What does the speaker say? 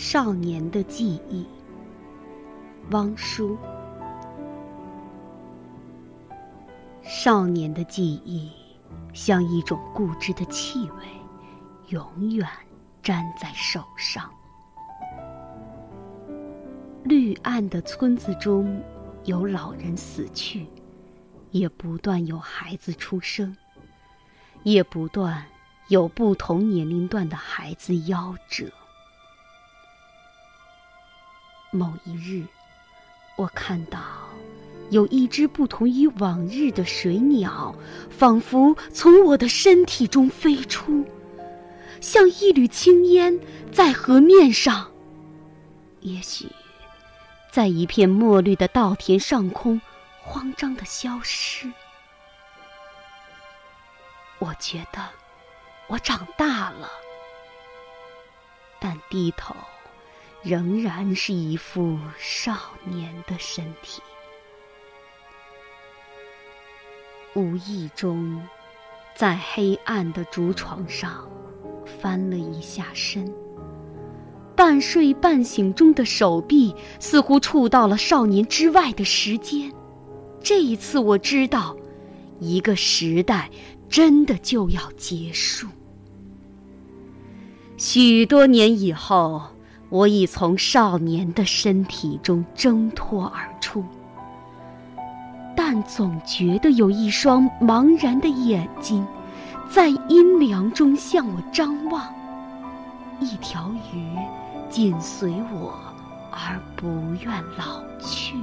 少年的记忆，汪叔。少年的记忆，像一种固执的气味，永远粘在手上。绿暗的村子中，有老人死去，也不断有孩子出生，也不断有不同年龄段的孩子夭折。某一日，我看到有一只不同于往日的水鸟，仿佛从我的身体中飞出，像一缕青烟在河面上。也许，在一片墨绿的稻田上空，慌张的消失。我觉得我长大了，但低头。仍然是一副少年的身体。无意中，在黑暗的竹床上翻了一下身，半睡半醒中的手臂似乎触到了少年之外的时间。这一次，我知道，一个时代真的就要结束。许多年以后。我已从少年的身体中挣脱而出，但总觉得有一双茫然的眼睛，在阴凉中向我张望。一条鱼紧随我，而不愿老去。